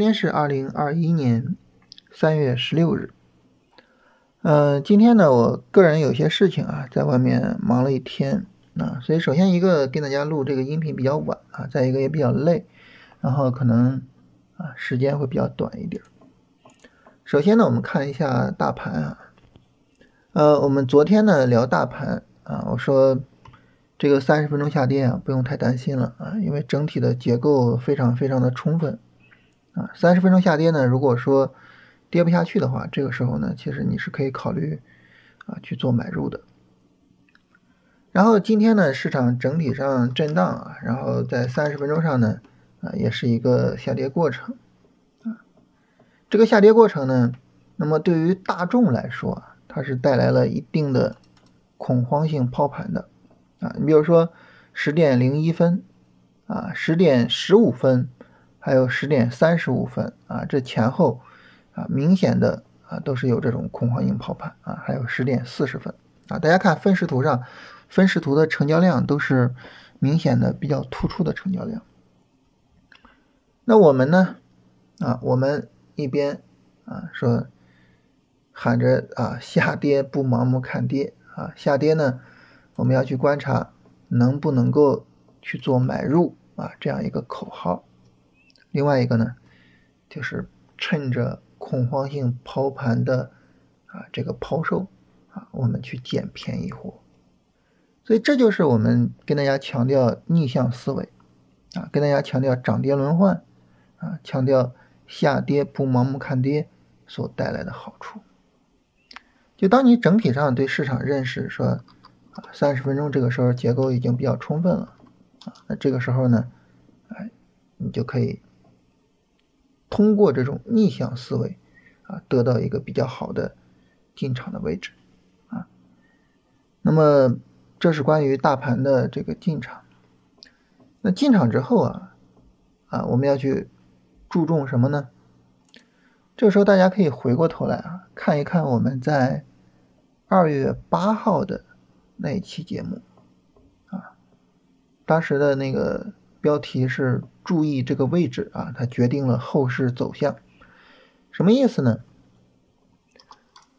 今天是二零二一年三月十六日。呃，今天呢，我个人有些事情啊，在外面忙了一天啊，所以首先一个跟大家录这个音频比较晚啊，再一个也比较累，然后可能啊时间会比较短一点。首先呢，我们看一下大盘啊，呃，我们昨天呢聊大盘啊，我说。这个三十分钟下跌啊，不用太担心了啊，因为整体的结构非常非常的充分啊。三十分钟下跌呢，如果说跌不下去的话，这个时候呢，其实你是可以考虑啊去做买入的。然后今天呢，市场整体上震荡啊，然后在三十分钟上呢啊，也是一个下跌过程啊。这个下跌过程呢，那么对于大众来说啊，它是带来了一定的恐慌性抛盘的。啊，你比如说十点零一分，啊，十点十五分，还有十点三十五分，啊，这前后啊，明显的啊，都是有这种恐慌性抛盘啊，还有十点四十分，啊，大家看分时图上，分时图的成交量都是明显的比较突出的成交量。那我们呢，啊，我们一边啊说喊着啊下跌不盲目看跌啊，下跌呢。我们要去观察能不能够去做买入啊这样一个口号。另外一个呢，就是趁着恐慌性抛盘的啊这个抛售啊，我们去捡便宜货。所以这就是我们跟大家强调逆向思维啊，跟大家强调涨跌轮换啊，强调下跌不盲目看跌所带来的好处。就当你整体上对市场认识说。啊，三十分钟这个时候结构已经比较充分了，啊，那这个时候呢，哎，你就可以通过这种逆向思维，啊，得到一个比较好的进场的位置，啊，那么这是关于大盘的这个进场。那进场之后啊，啊，我们要去注重什么呢？这个时候大家可以回过头来啊，看一看我们在二月八号的。那一期节目，啊，当时的那个标题是“注意这个位置啊，它决定了后市走向”，什么意思呢？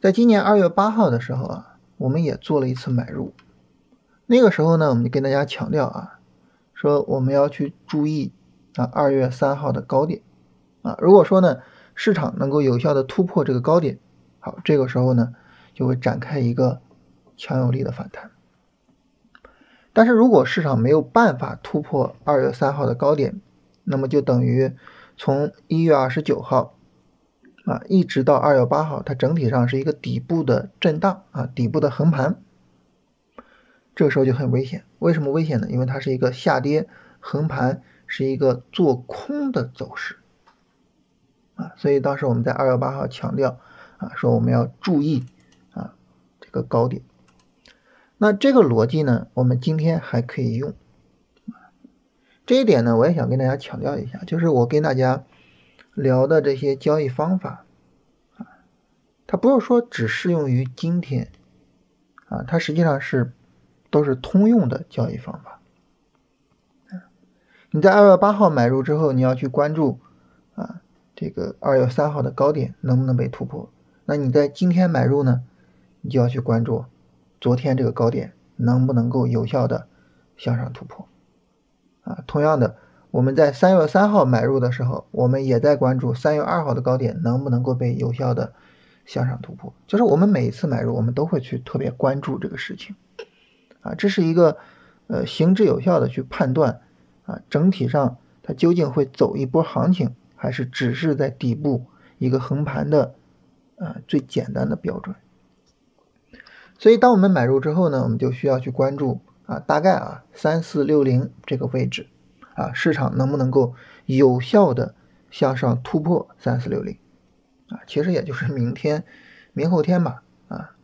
在今年二月八号的时候啊，我们也做了一次买入，那个时候呢，我们就跟大家强调啊，说我们要去注意啊二月三号的高点啊，如果说呢市场能够有效的突破这个高点，好，这个时候呢就会展开一个。强有力的反弹，但是如果市场没有办法突破二月三号的高点，那么就等于从一月二十九号啊一直到二月八号，它整体上是一个底部的震荡啊，底部的横盘，这个时候就很危险。为什么危险呢？因为它是一个下跌横盘，是一个做空的走势啊，所以当时我们在二月八号强调啊，说我们要注意啊这个高点。那这个逻辑呢，我们今天还可以用。这一点呢，我也想跟大家强调一下，就是我跟大家聊的这些交易方法啊，它不是说只适用于今天啊，它实际上是都是通用的交易方法。你在二月八号买入之后，你要去关注啊，这个二月三号的高点能不能被突破？那你在今天买入呢，你就要去关注。昨天这个高点能不能够有效的向上突破？啊，同样的，我们在三月三号买入的时候，我们也在关注三月二号的高点能不能够被有效的向上突破。就是我们每一次买入，我们都会去特别关注这个事情。啊，这是一个呃行之有效的去判断啊，整体上它究竟会走一波行情，还是只是在底部一个横盘的啊最简单的标准。所以，当我们买入之后呢，我们就需要去关注啊，大概啊三四六零这个位置，啊市场能不能够有效的向上突破三四六零，啊其实也就是明天、明后天吧，啊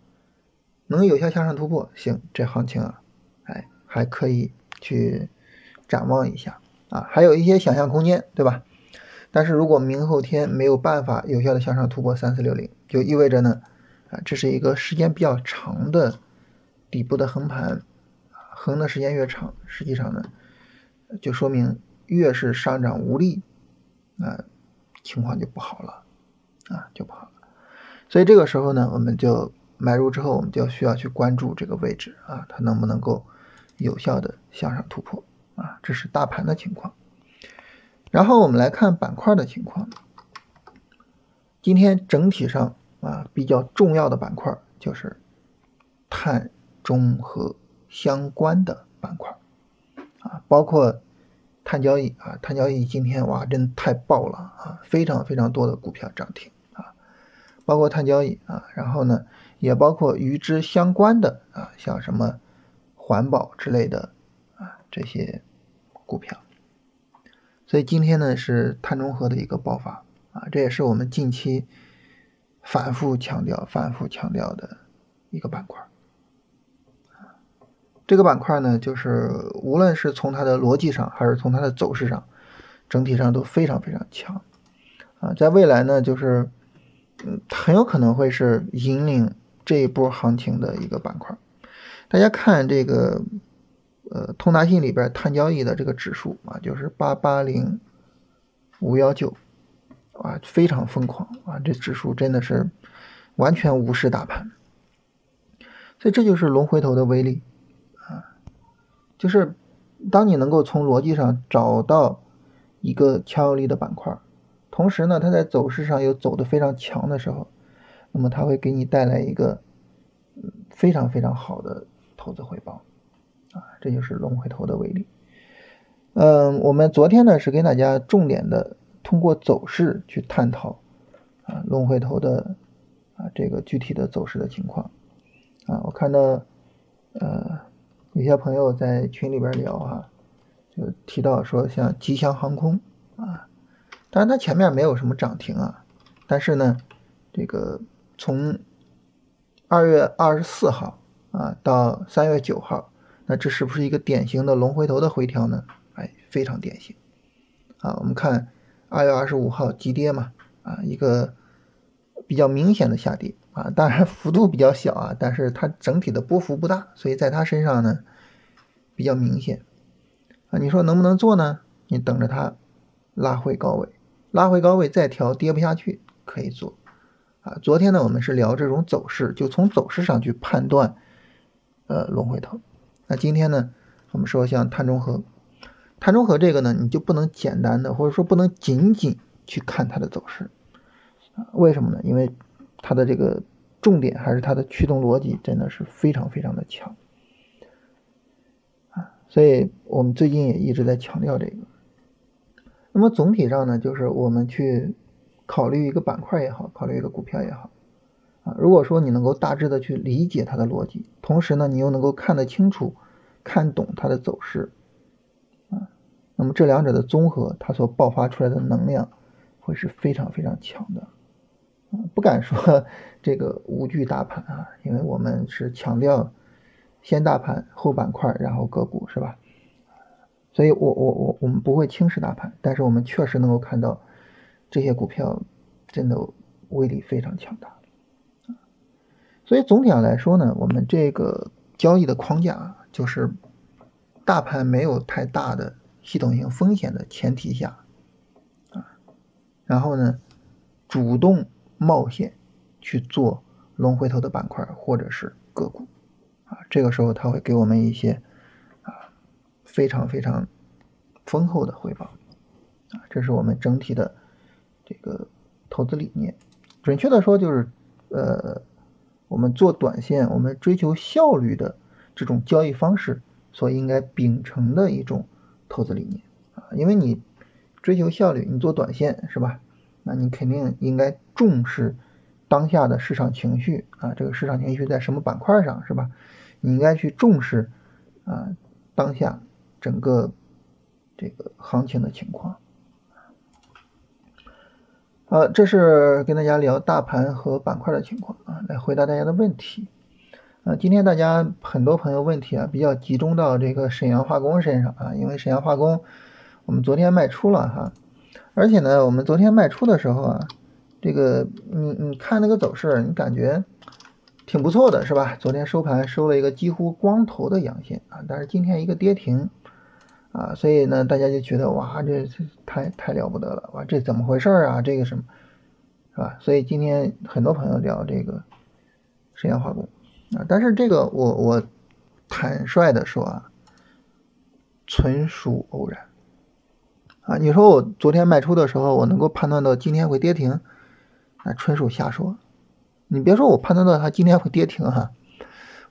能有效向上突破，行，这行情啊，哎还可以去展望一下啊，还有一些想象空间，对吧？但是如果明后天没有办法有效的向上突破三四六零，就意味着呢。啊，这是一个时间比较长的底部的横盘，横的时间越长，实际上呢，就说明越是上涨无力，啊，情况就不好了啊，就不好了。所以这个时候呢，我们就买入之后，我们就需要去关注这个位置啊，它能不能够有效的向上突破啊？这是大盘的情况。然后我们来看板块的情况。今天整体上啊，比较重要的板块就是碳中和相关的板块啊，包括碳交易啊，碳交易今天哇，真太爆了啊，非常非常多的股票涨停啊，包括碳交易啊，然后呢，也包括与之相关的啊，像什么环保之类的啊这些股票。所以今天呢是碳中和的一个爆发啊，这也是我们近期反复强调、反复强调的一个板块。这个板块呢，就是无论是从它的逻辑上，还是从它的走势上，整体上都非常非常强啊。在未来呢，就是嗯，很有可能会是引领这一波行情的一个板块。大家看这个。呃，通达信里边碳交易的这个指数啊，就是八八零五幺九，啊，非常疯狂啊！这指数真的是完全无视大盘，所以这就是龙回头的威力！就是当你能够从逻辑上找到一个强有力的板块，同时呢，它在走势上又走得非常强的时候，那么它会给你带来一个非常非常好的投资回报。啊，这就是龙回头的威力。嗯，我们昨天呢是给大家重点的通过走势去探讨啊龙回头的啊这个具体的走势的情况啊。我看到呃有些朋友在群里边聊啊，就提到说像吉祥航空啊，当然它前面没有什么涨停啊，但是呢这个从二月二十四号啊到三月九号。那这是不是一个典型的龙回头的回调呢？哎，非常典型啊！我们看二月二十五号急跌嘛，啊，一个比较明显的下跌啊，当然幅度比较小啊，但是它整体的波幅不大，所以在它身上呢比较明显啊。你说能不能做呢？你等着它拉回高位，拉回高位再调，跌不下去可以做啊。昨天呢，我们是聊这种走势，就从走势上去判断呃龙回头。那今天呢，我们说像碳中和，碳中和这个呢，你就不能简单的，或者说不能仅仅去看它的走势啊？为什么呢？因为它的这个重点还是它的驱动逻辑真的是非常非常的强啊！所以我们最近也一直在强调这个。那么总体上呢，就是我们去考虑一个板块也好，考虑一个股票也好。啊，如果说你能够大致的去理解它的逻辑，同时呢，你又能够看得清楚、看懂它的走势，啊，那么这两者的综合，它所爆发出来的能量会是非常非常强的。不敢说 这个无惧大盘啊，因为我们是强调先大盘后板块，然后个股，是吧？所以我我我我们不会轻视大盘，但是我们确实能够看到这些股票真的威力非常强大。所以总体上来说呢，我们这个交易的框架就是大盘没有太大的系统性风险的前提下，啊，然后呢，主动冒险去做龙回头的板块或者是个股，啊，这个时候它会给我们一些啊非常非常丰厚的回报，啊，这是我们整体的这个投资理念，准确的说就是呃。我们做短线，我们追求效率的这种交易方式所应该秉承的一种投资理念啊，因为你追求效率，你做短线是吧？那你肯定应该重视当下的市场情绪啊，这个市场情绪在什么板块上是吧？你应该去重视啊当下整个这个行情的情况。好，这是跟大家聊大盘和板块的情况啊，来回答大家的问题。啊，今天大家很多朋友问题啊，比较集中到这个沈阳化工身上啊，因为沈阳化工我们昨天卖出了哈，而且呢，我们昨天卖出的时候啊，这个你你看那个走势，你感觉挺不错的是吧？昨天收盘收了一个几乎光头的阳线啊，但是今天一个跌停啊，所以呢，大家就觉得哇，这太太了不得了，哇，这怎么回事啊？这个什么，是吧？所以今天很多朋友聊这个石岩化工啊，但是这个我我坦率的说啊，纯属偶然啊。你说我昨天卖出的时候，我能够判断到今天会跌停，那纯属瞎说。你别说我判断到它今天会跌停哈，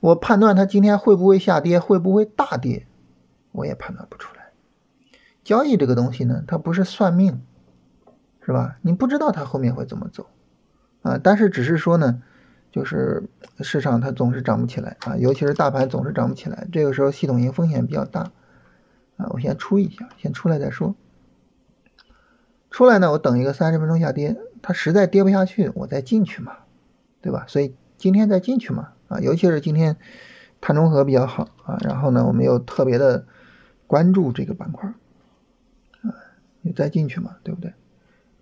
我判断它今天会不会下跌，会不会大跌，我也判断不出来。交易这个东西呢，它不是算命，是吧？你不知道它后面会怎么走，啊，但是只是说呢，就是市场它总是涨不起来啊，尤其是大盘总是涨不起来，这个时候系统性风险比较大，啊，我先出一下，先出来再说。出来呢，我等一个三十分钟下跌，它实在跌不下去，我再进去嘛，对吧？所以今天再进去嘛，啊，尤其是今天碳中和比较好啊，然后呢，我们又特别的关注这个板块。啊你再进去嘛，对不对？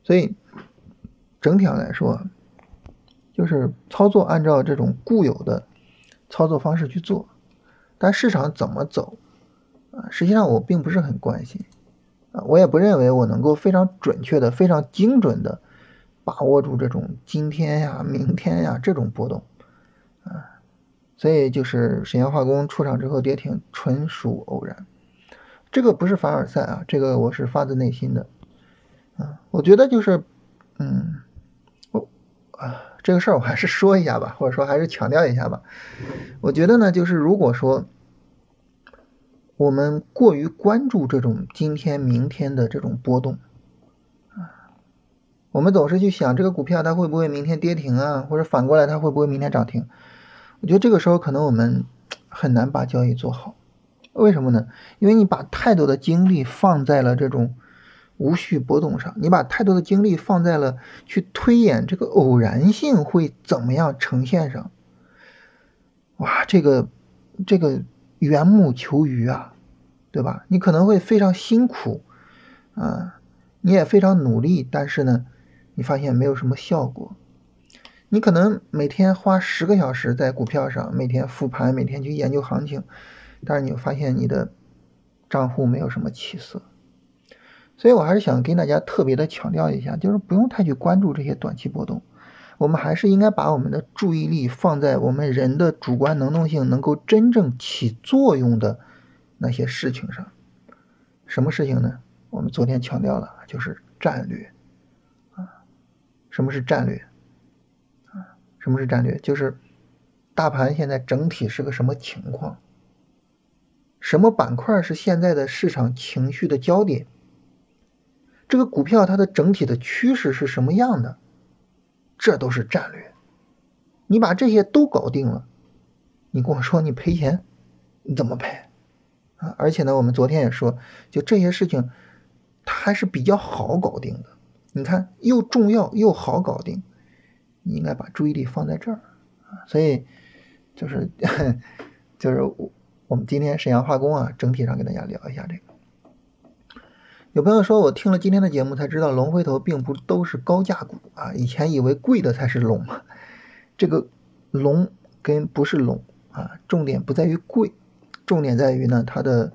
所以整体上来说，就是操作按照这种固有的操作方式去做，但市场怎么走啊？实际上我并不是很关心啊，我也不认为我能够非常准确的、非常精准的把握住这种今天呀、明天呀这种波动啊。所以就是沈阳化工出场之后跌停，纯属偶然。这个不是凡尔赛啊，这个我是发自内心的，啊，我觉得就是，嗯，我啊，这个事儿我还是说一下吧，或者说还是强调一下吧。我觉得呢，就是如果说我们过于关注这种今天、明天的这种波动，我们总是去想这个股票它会不会明天跌停啊，或者反过来它会不会明天涨停？我觉得这个时候可能我们很难把交易做好。为什么呢？因为你把太多的精力放在了这种无序波动上，你把太多的精力放在了去推演这个偶然性会怎么样呈现上。哇，这个这个缘木求鱼啊，对吧？你可能会非常辛苦啊，你也非常努力，但是呢，你发现没有什么效果。你可能每天花十个小时在股票上，每天复盘，每天去研究行情。但是你发现你的账户没有什么起色，所以我还是想跟大家特别的强调一下，就是不用太去关注这些短期波动，我们还是应该把我们的注意力放在我们人的主观能动性能够真正起作用的那些事情上。什么事情呢？我们昨天强调了，就是战略。什么是战略啊？什么是战略？就是大盘现在整体是个什么情况？什么板块是现在的市场情绪的焦点？这个股票它的整体的趋势是什么样的？这都是战略。你把这些都搞定了，你跟我说你赔钱，你怎么赔啊？而且呢，我们昨天也说，就这些事情，它还是比较好搞定的。你看，又重要又好搞定，你应该把注意力放在这儿啊。所以，就是 就是我。我们今天沈阳化工啊，整体上跟大家聊一下这个。有朋友说，我听了今天的节目才知道，龙回头并不都是高价股啊，以前以为贵的才是龙嘛。这个龙跟不是龙啊，重点不在于贵，重点在于呢，它的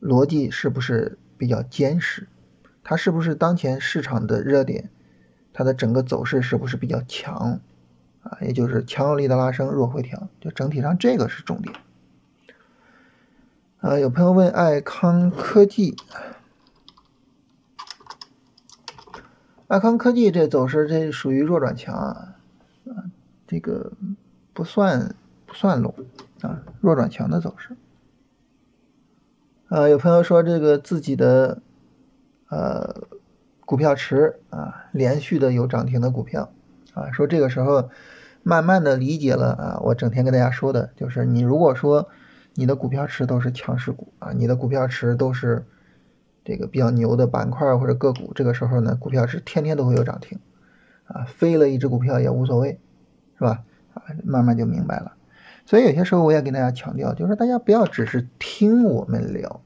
逻辑是不是比较坚实，它是不是当前市场的热点，它的整个走势是不是比较强啊？也就是强有力的拉升，弱回调，就整体上这个是重点。啊，有朋友问爱康科技，爱康科技这走势这属于弱转强啊，这个不算不算龙啊，弱转强的走势。啊，有朋友说这个自己的呃股票池啊，连续的有涨停的股票啊，说这个时候慢慢的理解了啊，我整天跟大家说的就是你如果说。你的股票池都是强势股啊，你的股票池都是这个比较牛的板块或者个股，这个时候呢，股票池天天都会有涨停，啊，飞了一只股票也无所谓，是吧？啊，慢慢就明白了。所以有些时候我也跟大家强调，就是大家不要只是听我们聊，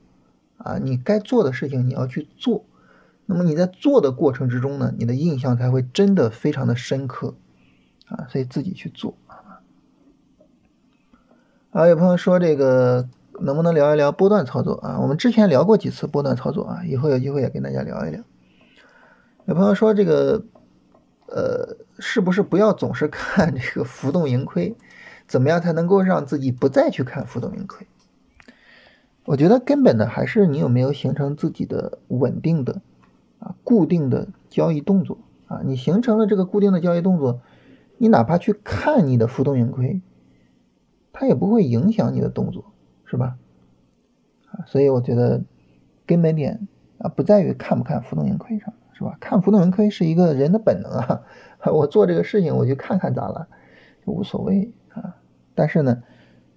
啊，你该做的事情你要去做。那么你在做的过程之中呢，你的印象才会真的非常的深刻，啊，所以自己去做。啊，有朋友说这个能不能聊一聊波段操作啊？我们之前聊过几次波段操作啊，以后有机会也跟大家聊一聊。有朋友说这个，呃，是不是不要总是看 这个浮动盈亏？怎么样才能够让自己不再去看浮动盈亏？我觉得根本的还是你有没有形成自己的稳定的固定的交易动作啊？你形成了这个固定的交易动作，你哪怕去看你的浮动盈亏，它也不会影响你的动作，是吧？啊，所以我觉得根本点啊不在于看不看浮动盈亏上，是吧？看浮动盈亏是一个人的本能啊，我做这个事情我就看看咋了，就无所谓啊。但是呢，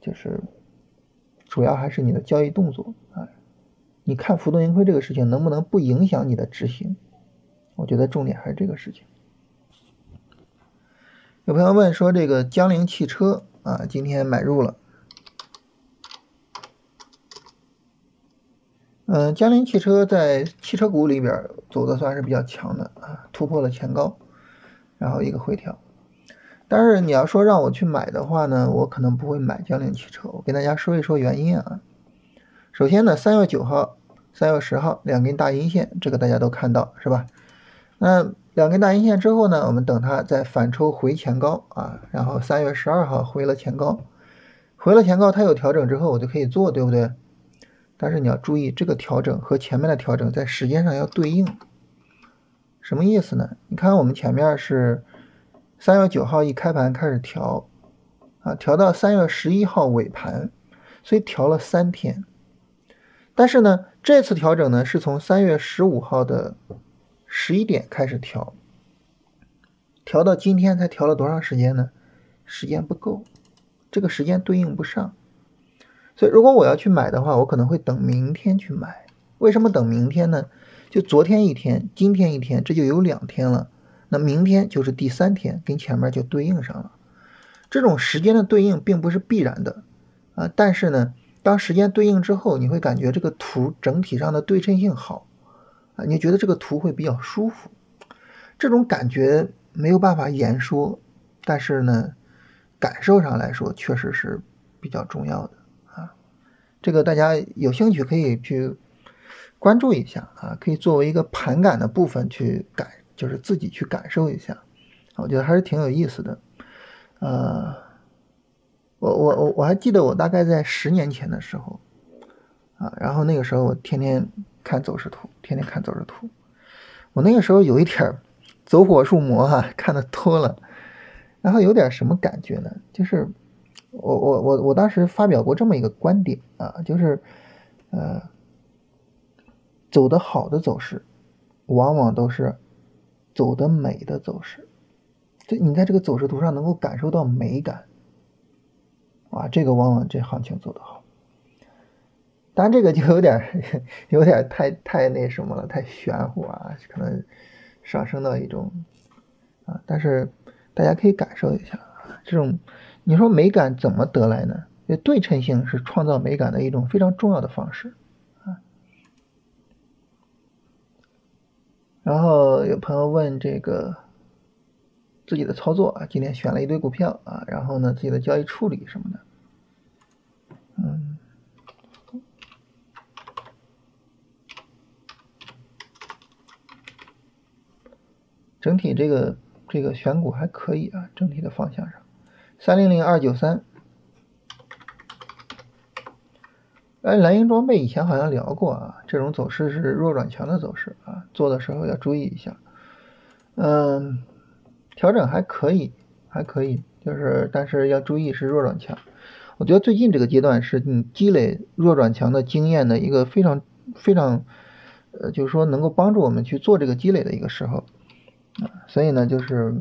就是。主要还是你的交易动作啊，你看浮动盈亏这个事情能不能不影响你的执行？我觉得重点还是这个事情。有朋友问说，这个江铃汽车啊，今天买入了。嗯，江铃汽车在汽车股里边走的算是比较强的啊，突破了前高，然后一个回调。但是你要说让我去买的话呢，我可能不会买江铃汽车。我跟大家说一说原因啊。首先呢，三月九号、三月十号两根大阴线，这个大家都看到是吧？那两根大阴线之后呢，我们等它再反抽回前高啊，然后三月十二号回了前高，回了前高它有调整之后，我就可以做，对不对？但是你要注意，这个调整和前面的调整在时间上要对应。什么意思呢？你看我们前面是。三月九号一开盘开始调，啊，调到三月十一号尾盘，所以调了三天。但是呢，这次调整呢是从三月十五号的十一点开始调，调到今天才调了多长时间呢？时间不够，这个时间对应不上。所以如果我要去买的话，我可能会等明天去买。为什么等明天呢？就昨天一天，今天一天，这就有两天了。那明天就是第三天，跟前面就对应上了。这种时间的对应并不是必然的啊，但是呢，当时间对应之后，你会感觉这个图整体上的对称性好啊，你觉得这个图会比较舒服。这种感觉没有办法言说，但是呢，感受上来说确实是比较重要的啊。这个大家有兴趣可以去关注一下啊，可以作为一个盘感的部分去感。就是自己去感受一下，我觉得还是挺有意思的。呃，我我我我还记得我大概在十年前的时候啊，然后那个时候我天天看走势图，天天看走势图。我那个时候有一点走火入魔哈，看的多了，然后有点什么感觉呢？就是我我我我当时发表过这么一个观点啊，就是呃，走的好的走势，往往都是。走的美的走势，就你在这个走势图上能够感受到美感，啊，这个往往这行情做得好。当然这个就有点 有点太太那什么了，太玄乎啊，可能上升到一种啊，但是大家可以感受一下这种，你说美感怎么得来呢？对称性是创造美感的一种非常重要的方式啊。然后有朋友问这个自己的操作啊，今天选了一堆股票啊，然后呢自己的交易处理什么的，嗯，整体这个这个选股还可以啊，整体的方向上，三零零二九三。哎，蓝鹰装备以前好像聊过啊，这种走势是弱转强的走势啊，做的时候要注意一下。嗯，调整还可以，还可以，就是但是要注意是弱转强。我觉得最近这个阶段是你积累弱转强的经验的一个非常非常，呃，就是说能够帮助我们去做这个积累的一个时候啊，所以呢就是，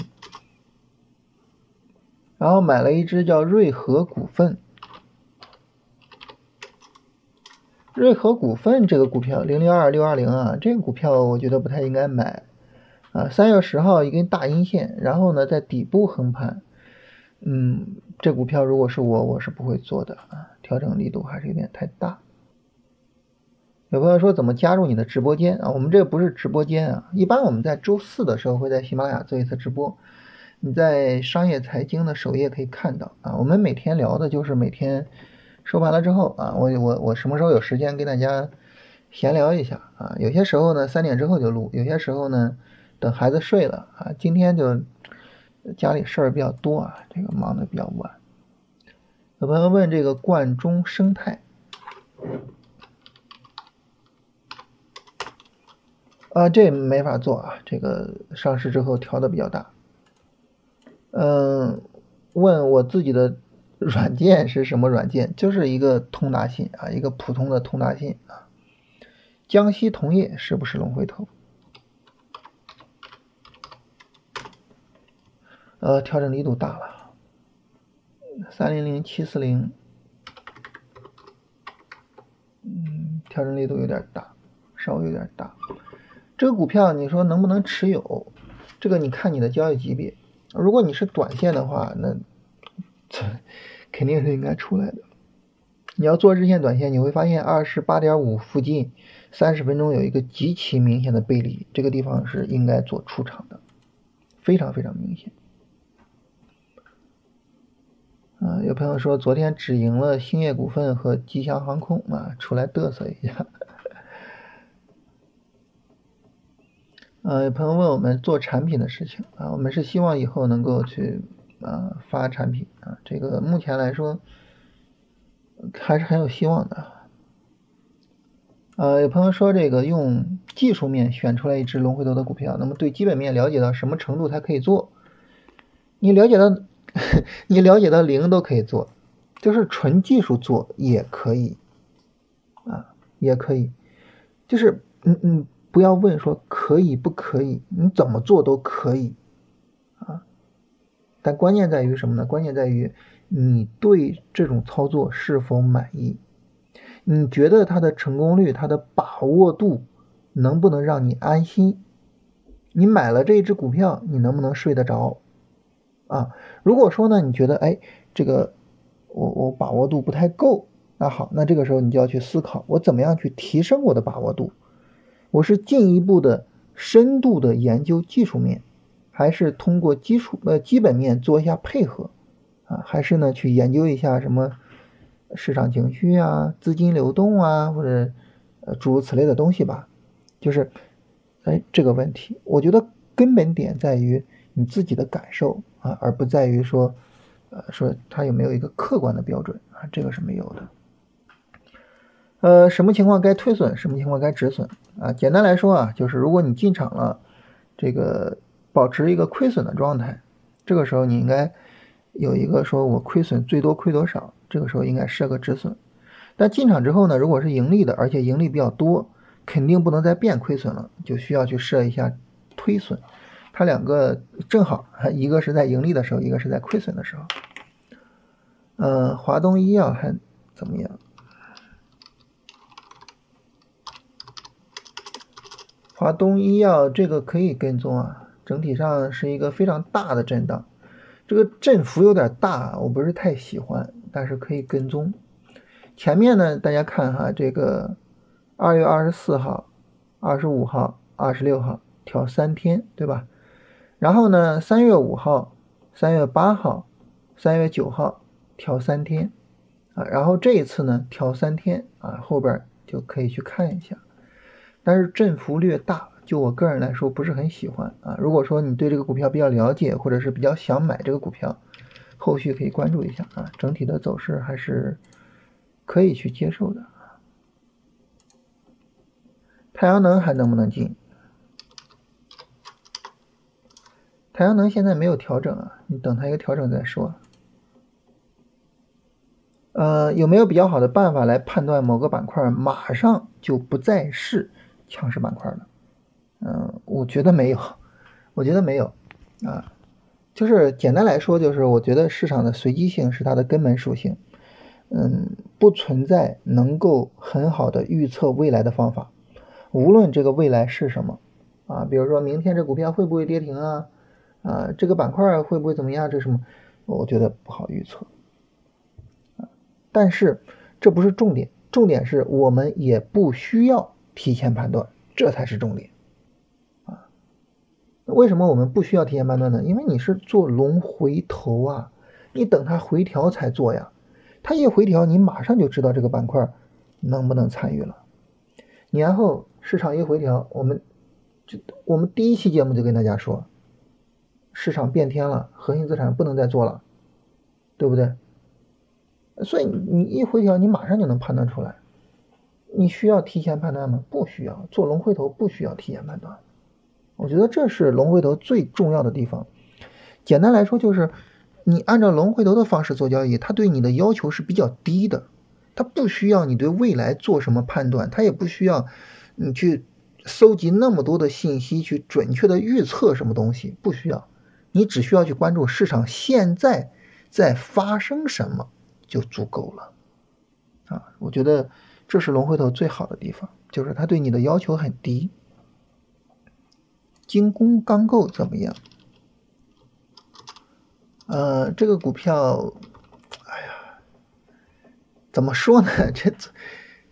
然后买了一只叫瑞和股份。瑞和股份这个股票零零二六二零啊，这个股票我觉得不太应该买啊。三月十号一根大阴线，然后呢在底部横盘，嗯，这股票如果是我，我是不会做的啊，调整力度还是有点太大。有朋友说怎么加入你的直播间啊？我们这不是直播间啊，一般我们在周四的时候会在喜马拉雅做一次直播，你在商业财经的首页可以看到啊，我们每天聊的就是每天。收盘了之后啊，我我我什么时候有时间跟大家闲聊一下啊？有些时候呢三点之后就录，有些时候呢等孩子睡了啊。今天就家里事儿比较多啊，这个忙的比较晚。有朋友问这个冠中生态，啊，这没法做啊，这个上市之后调的比较大。嗯，问我自己的软件是什么软件？就是一个通达信啊，一个普通的通达信啊。江西铜业是不是龙回头？呃，调整力度大了。三零零七四零，嗯，调整力度有点大，稍微有点大。这个股票你说能不能持有？这个你看你的交易级别。如果你是短线的话，那 肯定是应该出来的。你要做日线、短线，你会发现二十八点五附近，三十分钟有一个极其明显的背离，这个地方是应该做出场的，非常非常明显。啊，有朋友说昨天只赢了兴业股份和吉祥航空啊，出来嘚瑟一下。呃，有朋友问我们做产品的事情啊，我们是希望以后能够去啊发产品啊，这个目前来说还是很有希望的。呃，有朋友说这个用技术面选出来一只龙回头的股票，那么对基本面了解到什么程度才可以做？你了解到？你了解到零都可以做，就是纯技术做也可以，啊，也可以，就是嗯嗯，不要问说可以不可以，你怎么做都可以，啊，但关键在于什么呢？关键在于你对这种操作是否满意，你觉得它的成功率、它的把握度能不能让你安心？你买了这一只股票，你能不能睡得着？啊，如果说呢，你觉得哎，这个我我把握度不太够，那好，那这个时候你就要去思考，我怎么样去提升我的把握度？我是进一步的深度的研究技术面，还是通过基础呃基本面做一下配合啊？还是呢去研究一下什么市场情绪啊、资金流动啊，或者呃诸如此类的东西吧？就是哎这个问题，我觉得根本点在于你自己的感受。啊，而不在于说，呃，说它有没有一个客观的标准啊，这个是没有的。呃，什么情况该退损，什么情况该止损啊？简单来说啊，就是如果你进场了，这个保持一个亏损的状态，这个时候你应该有一个说我亏损最多亏多少，这个时候应该设个止损。但进场之后呢，如果是盈利的，而且盈利比较多，肯定不能再变亏损了，就需要去设一下推损。它两个正好，一个是在盈利的时候，一个是在亏损的时候。嗯，华东医药还怎么样？华东医药这个可以跟踪啊，整体上是一个非常大的震荡，这个振幅有点大，我不是太喜欢，但是可以跟踪。前面呢，大家看哈，这个二月二十四号、二十五号、二十六号调三天，对吧？然后呢，三月五号、三月八号、三月九号调三天，啊，然后这一次呢调三天啊，后边就可以去看一下，但是振幅略大，就我个人来说不是很喜欢啊。如果说你对这个股票比较了解，或者是比较想买这个股票，后续可以关注一下啊，整体的走势还是可以去接受的。太阳能还能不能进？太阳能现在没有调整啊，你等它一个调整再说。呃，有没有比较好的办法来判断某个板块马上就不再是强势板块了？嗯，我觉得没有，我觉得没有啊。就是简单来说，就是我觉得市场的随机性是它的根本属性。嗯，不存在能够很好的预测未来的方法，无论这个未来是什么啊，比如说明天这股票会不会跌停啊？啊，这个板块会不会怎么样？这什么？我觉得不好预测。但是这不是重点，重点是我们也不需要提前判断，这才是重点。啊，为什么我们不需要提前判断呢？因为你是做龙回头啊，你等它回调才做呀。它一回调，你马上就知道这个板块能不能参与了。年后市场一回调，我们就我们第一期节目就跟大家说，市场变天了，核心资产不能再做了，对不对？所以你一回调，你马上就能判断出来。你需要提前判断吗？不需要。做龙回头不需要提前判断。我觉得这是龙回头最重要的地方。简单来说就是。你按照龙回头的方式做交易，它对你的要求是比较低的，它不需要你对未来做什么判断，它也不需要你去搜集那么多的信息去准确的预测什么东西，不需要，你只需要去关注市场现在在发生什么就足够了。啊，我觉得这是龙回头最好的地方，就是它对你的要求很低。精工钢构怎么样？呃，这个股票，哎呀，怎么说呢？这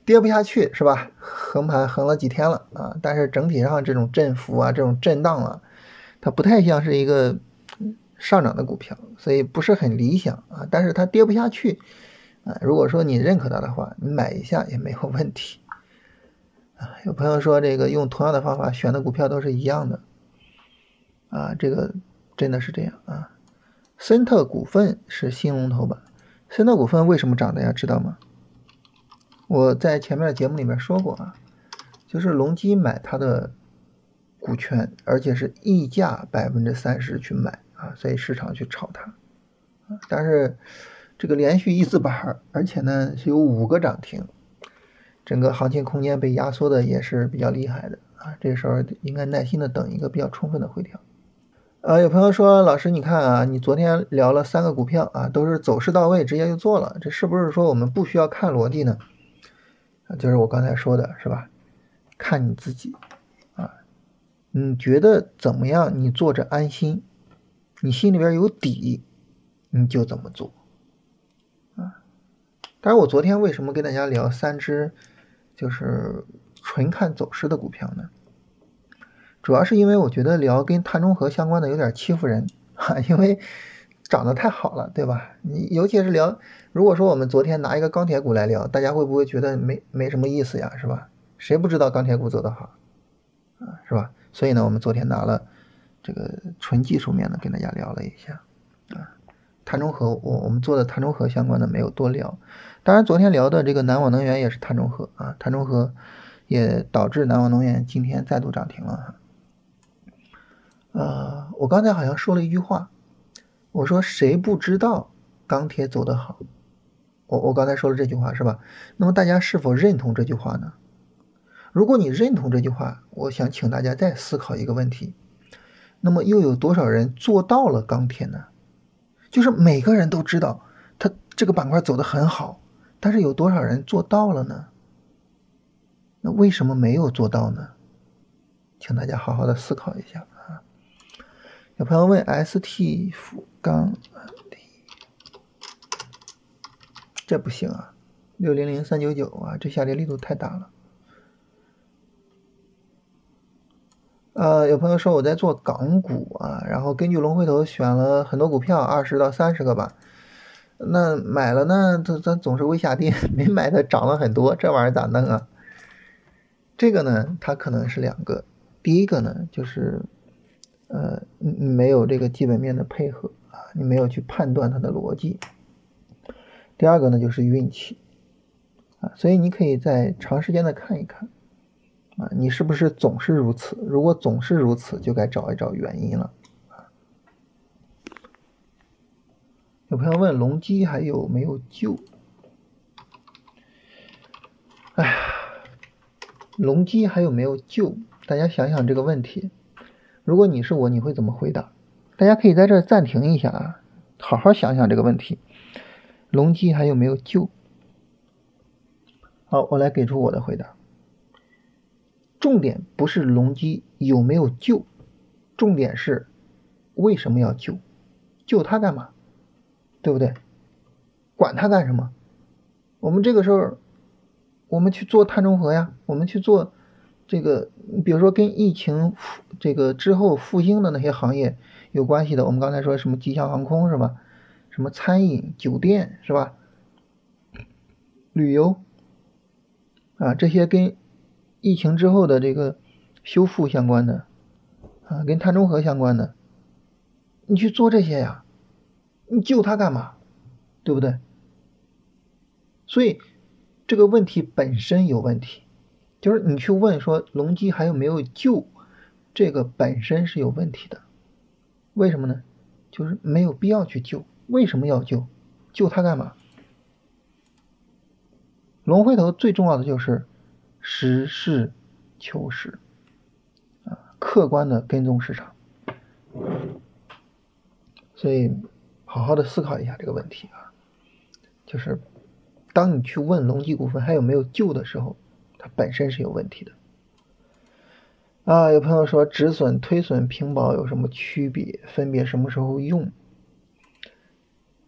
跌不下去是吧？横盘横了几天了啊，但是整体上这种振幅啊，这种震荡啊，它不太像是一个上涨的股票，所以不是很理想啊。但是它跌不下去啊，如果说你认可它的话，你买一下也没有问题啊。有朋友说这个用同样的方法选的股票都是一样的啊，这个真的是这样啊。森特股份是新龙头吧？森特股份为什么涨？大家知道吗？我在前面的节目里面说过啊，就是隆基买它的股权，而且是溢价百分之三十去买啊，所以市场去炒它。但是这个连续一字板，而且呢是有五个涨停，整个行情空间被压缩的也是比较厉害的啊。这时候应该耐心的等一个比较充分的回调。呃，有朋友说，老师，你看啊，你昨天聊了三个股票啊，都是走势到位，直接就做了，这是不是说我们不需要看逻辑呢？就是我刚才说的是吧？看你自己，你觉得怎么样？你做着安心，你心里边有底，你就怎么做啊？当然，我昨天为什么跟大家聊三只就是纯看走势的股票呢？主要是因为我觉得聊跟碳中和相关的有点欺负人哈，因为涨得太好了，对吧？你尤其是聊，如果说我们昨天拿一个钢铁股来聊，大家会不会觉得没没什么意思呀？是吧？谁不知道钢铁股走得好啊？是吧？所以呢，我们昨天拿了这个纯技术面的跟大家聊了一下啊，碳中和我我们做的碳中和相关的没有多聊，当然昨天聊的这个南网能源也是碳中和啊，碳中和也导致南网能源今天再度涨停了。呃，我刚才好像说了一句话，我说谁不知道钢铁走得好？我我刚才说了这句话是吧？那么大家是否认同这句话呢？如果你认同这句话，我想请大家再思考一个问题：那么又有多少人做到了钢铁呢？就是每个人都知道它这个板块走得很好，但是有多少人做到了呢？那为什么没有做到呢？请大家好好的思考一下啊。有朋友问：ST 富钢，这不行啊！六零零三九九啊，这下跌力度太大了。呃，有朋友说我在做港股啊，然后根据龙回头选了很多股票，二十到三十个吧。那买了呢，它它总是微下跌；没买它涨了很多，这玩意儿咋弄啊？这个呢，它可能是两个。第一个呢，就是。呃，你你没有这个基本面的配合啊，你没有去判断它的逻辑。第二个呢，就是运气啊，所以你可以在长时间的看一看啊，你是不是总是如此？如果总是如此，就该找一找原因了啊。有朋友问隆基还有没有救？哎呀，隆基还有没有救？大家想想这个问题。如果你是我，你会怎么回答？大家可以在这暂停一下啊，好好想想这个问题。隆基还有没有救？好，我来给出我的回答。重点不是隆基有没有救，重点是为什么要救？救它干嘛？对不对？管它干什么？我们这个时候，我们去做碳中和呀，我们去做。这个，比如说跟疫情这个之后复兴的那些行业有关系的，我们刚才说什么吉祥航空是吧？什么餐饮、酒店是吧？旅游啊，这些跟疫情之后的这个修复相关的啊，跟碳中和相关的，你去做这些呀，你救它干嘛？对不对？所以这个问题本身有问题，就是你去问说隆基还有没有救，这个本身是有问题的。为什么呢？就是没有必要去救。为什么要救？救它干嘛？龙回头最重要的就是实事求是啊，客观的跟踪市场。所以好好的思考一下这个问题啊，就是当你去问隆基股份还有没有救的时候，它本身是有问题的。啊，有朋友说止损、推损、平保有什么区别？分别什么时候用？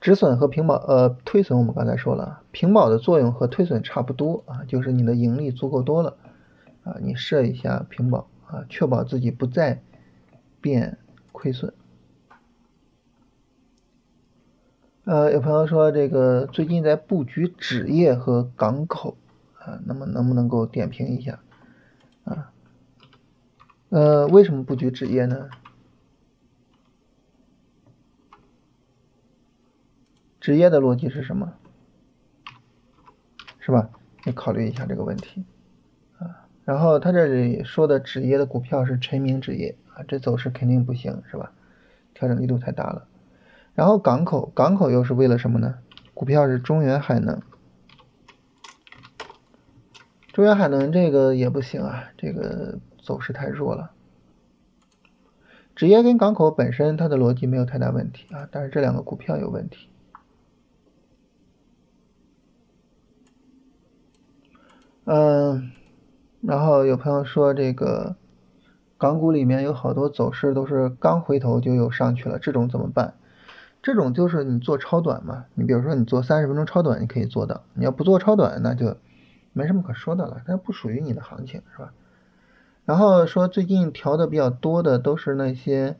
止损和平保，呃，推损我们刚才说了，平保的作用和推损差不多啊，就是你的盈利足够多了啊，你设一下平保啊，确保自己不再变亏损。呃，有朋友说这个最近在布局纸业和港口啊，那么能不能够点评一下啊？呃，为什么布局纸业呢？职业的逻辑是什么？是吧？你考虑一下这个问题啊。然后他这里说的纸业的股票是晨明纸业啊，这走势肯定不行，是吧？调整力度太大了。然后港口，港口又是为了什么呢？股票是中原海能，中原海能这个也不行啊，这个。走势太弱了，纸业跟港口本身它的逻辑没有太大问题啊，但是这两个股票有问题。嗯，然后有朋友说这个港股里面有好多走势都是刚回头就又上去了，这种怎么办？这种就是你做超短嘛，你比如说你做三十分钟超短，你可以做到；你要不做超短，那就没什么可说的了，它不属于你的行情，是吧？然后说最近调的比较多的都是那些，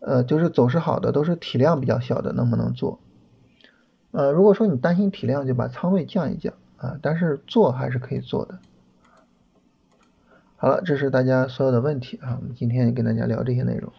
呃，就是走势好的，都是体量比较小的，能不能做？呃，如果说你担心体量，就把仓位降一降啊，但是做还是可以做的。好了，这是大家所有的问题啊，我们今天跟大家聊这些内容。